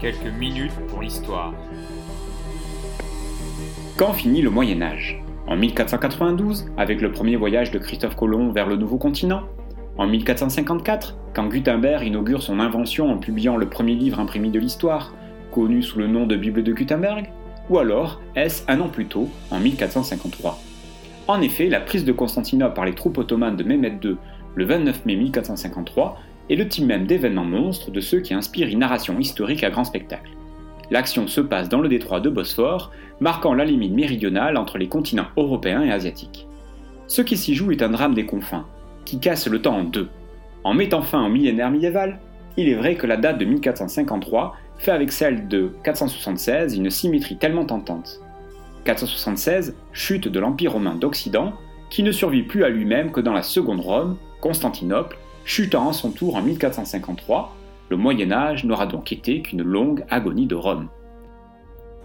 Quelques minutes pour l'histoire. Quand finit le Moyen Âge? En 1492, avec le premier voyage de Christophe Colomb vers le nouveau continent? En 1454, quand Gutenberg inaugure son invention en publiant le premier livre imprimé de l'histoire, connu sous le nom de Bible de Gutenberg? Ou alors est-ce un an plus tôt, en 1453 En effet, la prise de Constantinople par les troupes ottomanes de Mehmed II le 29 mai 1453 est le type même d'événements monstres de ceux qui inspirent une narration historique à grand spectacle. L'action se passe dans le détroit de Bosphore, marquant la limite méridionale entre les continents européens et asiatiques. Ce qui s'y joue est un drame des confins, qui casse le temps en deux. En mettant fin au millénaire médiéval, il est vrai que la date de 1453 fait avec celle de 476 une symétrie tellement tentante. 476, chute de l'Empire romain d'Occident, qui ne survit plus à lui-même que dans la Seconde Rome, Constantinople, chutant à son tour en 1453, le Moyen Âge n'aura donc été qu'une longue agonie de Rome.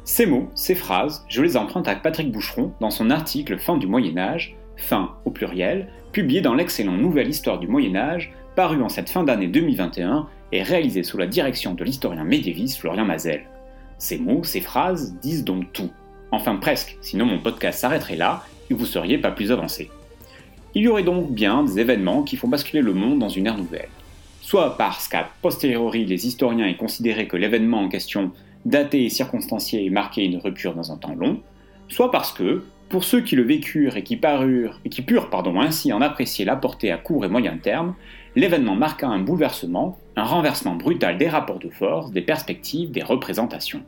Ces mots, ces phrases, je les emprunte à Patrick Boucheron dans son article Fin du Moyen Âge, fin au pluriel, publié dans l'excellent Nouvelle Histoire du Moyen Âge, paru en cette fin d'année 2021 et réalisé sous la direction de l'historien médiéviste Florian Mazel. Ces mots, ces phrases disent donc tout. Enfin presque, sinon mon podcast s'arrêterait là et vous seriez pas plus avancé. Il y aurait donc bien des événements qui font basculer le monde dans une ère nouvelle. Soit parce qu'à posteriori les historiens aient considéré que l'événement en question, daté et circonstancié, marquait une rupture dans un temps long, soit parce que, pour ceux qui le vécurent et qui, parurent, et qui purent pardon, ainsi en apprécier la portée à court et moyen terme, l'événement marqua un bouleversement, un renversement brutal des rapports de force, des perspectives, des représentations.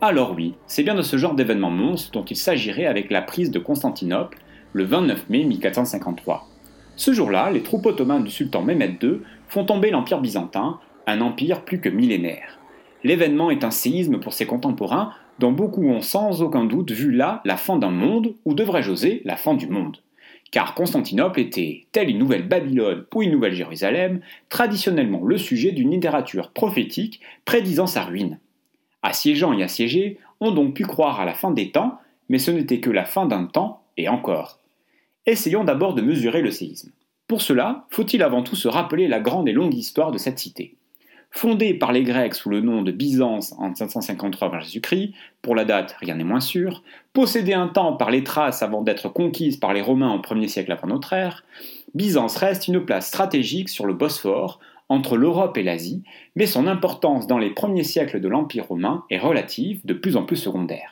Alors oui, c'est bien de ce genre d'événement monstre dont il s'agirait avec la prise de Constantinople le 29 mai 1453. Ce jour-là, les troupes ottomanes du sultan Mehmed II font tomber l'Empire byzantin, un empire plus que millénaire. L'événement est un séisme pour ses contemporains, dont beaucoup ont sans aucun doute vu là la fin d'un monde, ou devrais-je oser, la fin du monde. Car Constantinople était, telle une nouvelle Babylone ou une nouvelle Jérusalem, traditionnellement le sujet d'une littérature prophétique prédisant sa ruine. Assiégeants et assiégés ont donc pu croire à la fin des temps, mais ce n'était que la fin d'un temps, et encore. Essayons d'abord de mesurer le séisme. Pour cela, faut-il avant tout se rappeler la grande et longue histoire de cette cité. Fondée par les Grecs sous le nom de Byzance en 553 avant Jésus-Christ, pour la date rien n'est moins sûr, possédée un temps par les Thraces avant d'être conquise par les Romains au 1er siècle avant notre ère, Byzance reste une place stratégique sur le Bosphore, entre l'Europe et l'Asie, mais son importance dans les premiers siècles de l'Empire romain est relative, de plus en plus secondaire.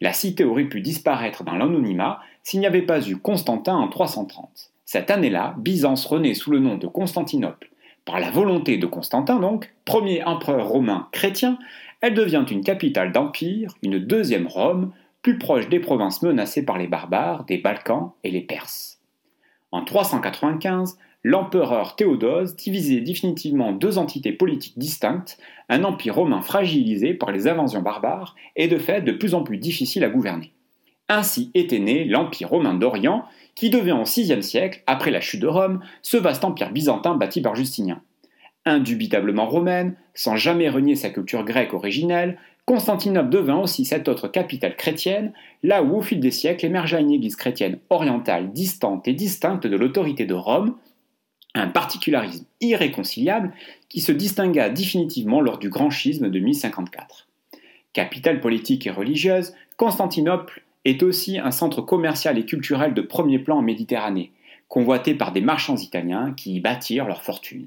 La cité aurait pu disparaître dans l'anonymat s'il n'y avait pas eu Constantin en 330. Cette année-là, Byzance renaît sous le nom de Constantinople. Par la volonté de Constantin donc, premier empereur romain chrétien, elle devient une capitale d'empire, une deuxième Rome, plus proche des provinces menacées par les barbares, des Balkans et les Perses. En 395, l'empereur Théodose divisait définitivement deux entités politiques distinctes, un empire romain fragilisé par les invasions barbares et de fait de plus en plus difficile à gouverner. Ainsi était né l'Empire romain d'Orient, qui devient au VIe siècle, après la chute de Rome, ce vaste empire byzantin bâti par Justinien. Indubitablement romaine, sans jamais renier sa culture grecque originelle, Constantinople devint aussi cette autre capitale chrétienne, là où au fil des siècles émergea une église chrétienne orientale distante et distincte de l'autorité de Rome, un particularisme irréconciliable qui se distingua définitivement lors du grand schisme de 1054. Capitale politique et religieuse, Constantinople est aussi un centre commercial et culturel de premier plan en Méditerranée, convoité par des marchands italiens qui y bâtirent leur fortune.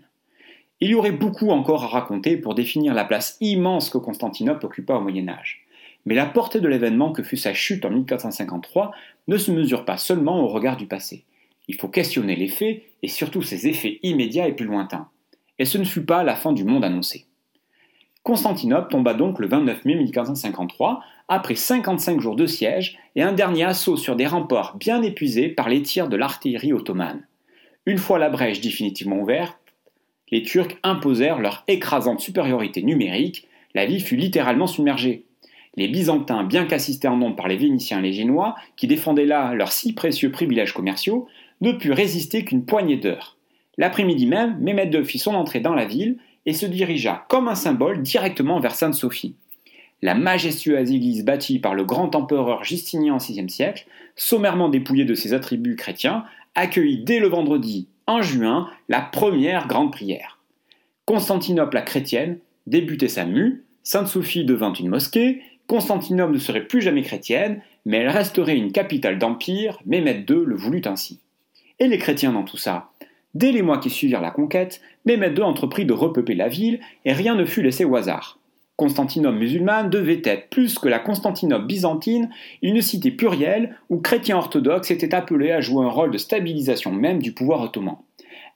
Il y aurait beaucoup encore à raconter pour définir la place immense que Constantinople occupa au Moyen Âge. Mais la portée de l'événement que fut sa chute en 1453 ne se mesure pas seulement au regard du passé. Il faut questionner les faits et surtout ses effets immédiats et plus lointains. Et ce ne fut pas la fin du monde annoncé. Constantinople tomba donc le 29 mai 1453, après 55 jours de siège et un dernier assaut sur des remparts bien épuisés par les tirs de l'artillerie ottomane. Une fois la brèche définitivement ouverte, les Turcs imposèrent leur écrasante supériorité numérique, la ville fut littéralement submergée. Les Byzantins, bien qu'assistés en nombre par les Vénitiens et les Génois, qui défendaient là leurs si précieux privilèges commerciaux, ne purent résister qu'une poignée d'heures. L'après-midi même, Mehmed II fit son entrée dans la ville et se dirigea comme un symbole directement vers Sainte-Sophie. La majestueuse église bâtie par le grand empereur Justinien au VIe siècle, sommairement dépouillée de ses attributs chrétiens, accueillit dès le vendredi, en juin, la première grande prière. Constantinople la chrétienne débutait sa mue, Sainte Sophie devint une mosquée, Constantinople ne serait plus jamais chrétienne, mais elle resterait une capitale d'empire, Mehmed II le voulut ainsi. Et les chrétiens dans tout ça Dès les mois qui suivirent la conquête, Mehmed II entreprit de repeupler la ville et rien ne fut laissé au hasard. Constantinople musulmane devait être, plus que la Constantinople byzantine, une cité plurielle où chrétiens orthodoxes étaient appelés à jouer un rôle de stabilisation même du pouvoir ottoman.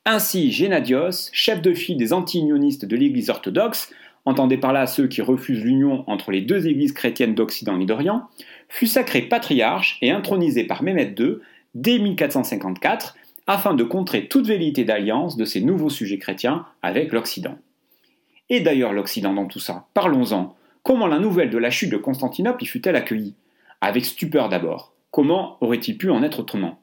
Ainsi, Gennadios, chef de file des anti-unionistes de l'Église orthodoxe, entendez par là ceux qui refusent l'union entre les deux églises chrétiennes d'Occident et d'Orient, fut sacré patriarche et intronisé par Mehmed II dès 1454 afin de contrer toute vérité d'alliance de ces nouveaux sujets chrétiens avec l'Occident. Et d'ailleurs l'Occident dans tout ça, parlons-en. Comment la nouvelle de la chute de Constantinople y fut-elle accueillie? Avec stupeur d'abord. Comment aurait-il pu en être autrement?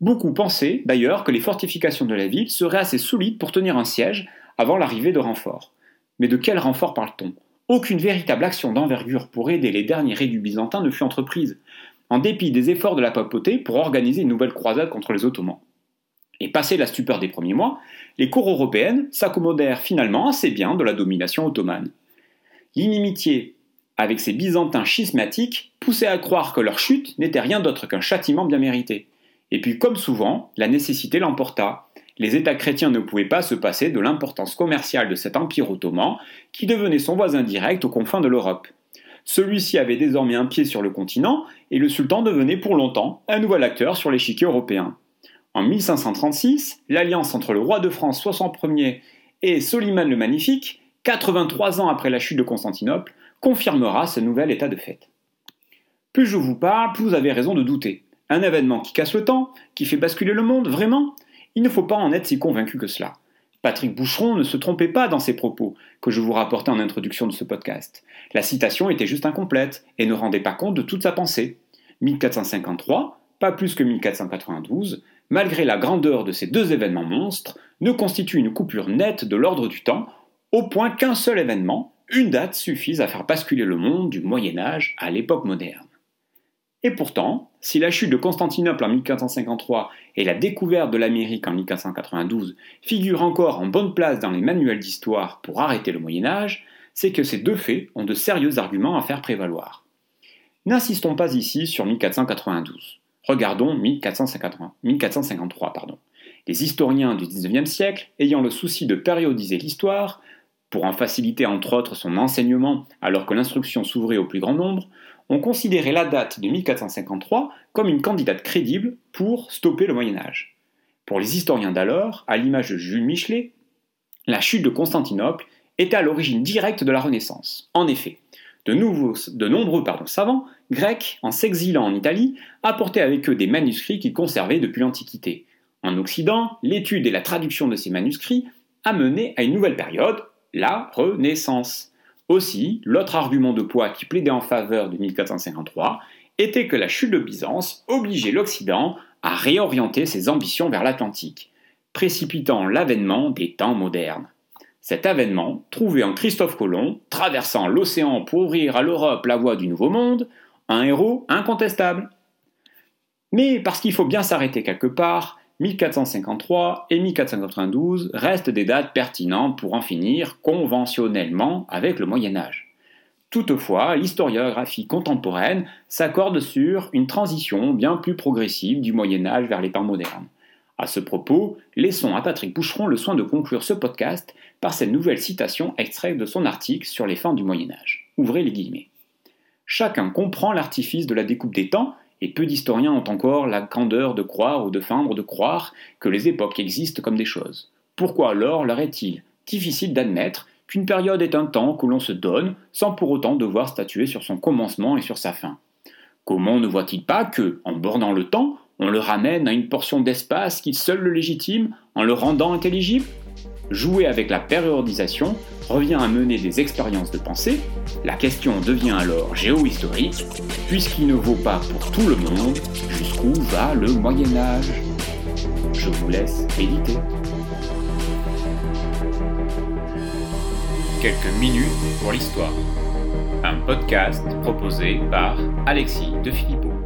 Beaucoup pensaient d'ailleurs que les fortifications de la ville seraient assez solides pour tenir un siège avant l'arrivée de renforts. Mais de quel renfort parle-t-on? Aucune véritable action d'envergure pour aider les derniers réduits byzantins ne fut entreprise, en dépit des efforts de la papauté pour organiser une nouvelle croisade contre les Ottomans. Et passé la stupeur des premiers mois, les cours européennes s'accommodèrent finalement assez bien de la domination ottomane. L'inimitié avec ces Byzantins schismatiques poussait à croire que leur chute n'était rien d'autre qu'un châtiment bien mérité. Et puis, comme souvent, la nécessité l'emporta. Les États chrétiens ne pouvaient pas se passer de l'importance commerciale de cet empire ottoman qui devenait son voisin direct aux confins de l'Europe. Celui-ci avait désormais un pied sur le continent et le sultan devenait pour longtemps un nouvel acteur sur l'échiquier européen. En 1536, l'alliance entre le roi de France Soissons Ier et Soliman le Magnifique, 83 ans après la chute de Constantinople, confirmera ce nouvel état de fait. Plus je vous parle, plus vous avez raison de douter. Un événement qui casse le temps, qui fait basculer le monde, vraiment Il ne faut pas en être si convaincu que cela. Patrick Boucheron ne se trompait pas dans ses propos, que je vous rapportais en introduction de ce podcast. La citation était juste incomplète et ne rendait pas compte de toute sa pensée. 1453, pas plus que 1492, malgré la grandeur de ces deux événements monstres, ne constitue une coupure nette de l'ordre du temps, au point qu'un seul événement, une date, suffise à faire basculer le monde du Moyen Âge à l'époque moderne. Et pourtant, si la chute de Constantinople en 1453 et la découverte de l'Amérique en 1492 figurent encore en bonne place dans les manuels d'histoire pour arrêter le Moyen Âge, c'est que ces deux faits ont de sérieux arguments à faire prévaloir. N'insistons pas ici sur 1492. Regardons 1453. Pardon. Les historiens du XIXe siècle, ayant le souci de périodiser l'histoire, pour en faciliter entre autres son enseignement alors que l'instruction s'ouvrait au plus grand nombre, ont considéré la date de 1453 comme une candidate crédible pour stopper le Moyen Âge. Pour les historiens d'alors, à l'image de Jules Michelet, la chute de Constantinople était à l'origine directe de la Renaissance. En effet, de, nombreux savants grecs, en s'exilant en Italie, apportaient avec eux des manuscrits qu'ils conservaient depuis l'Antiquité. En Occident, l'étude et la traduction de ces manuscrits a mené à une nouvelle période, la Renaissance. Aussi, l'autre argument de poids qui plaidait en faveur de 1453 était que la chute de Byzance obligeait l'Occident à réorienter ses ambitions vers l'Atlantique, précipitant l'avènement des temps modernes. Cet avènement trouvait en Christophe Colomb, traversant l'océan pour ouvrir à l'Europe la voie du Nouveau Monde, un héros incontestable. Mais parce qu'il faut bien s'arrêter quelque part, 1453 et 1492 restent des dates pertinentes pour en finir conventionnellement avec le Moyen Âge. Toutefois, l'historiographie contemporaine s'accorde sur une transition bien plus progressive du Moyen Âge vers les temps modernes. À ce propos, laissons à Patrick Boucheron le soin de conclure ce podcast par cette nouvelle citation extraite de son article sur les fins du Moyen Âge. Ouvrez les guillemets. Chacun comprend l'artifice de la découpe des temps, et peu d'historiens ont encore la candeur de croire ou de feindre de croire que les époques existent comme des choses. Pourquoi alors leur est-il difficile d'admettre qu'une période est un temps que l'on se donne sans pour autant devoir statuer sur son commencement et sur sa fin? Comment ne voit-il pas que, en bordant le temps, on le ramène à une portion d'espace qui seul le légitime en le rendant intelligible? Jouer avec la périodisation revient à mener des expériences de pensée, la question devient alors géohistorique, puisqu'il ne vaut pas pour tout le monde jusqu'où va le Moyen Âge. Je vous laisse méditer. Quelques minutes pour l'histoire. Un podcast proposé par Alexis de Philippot.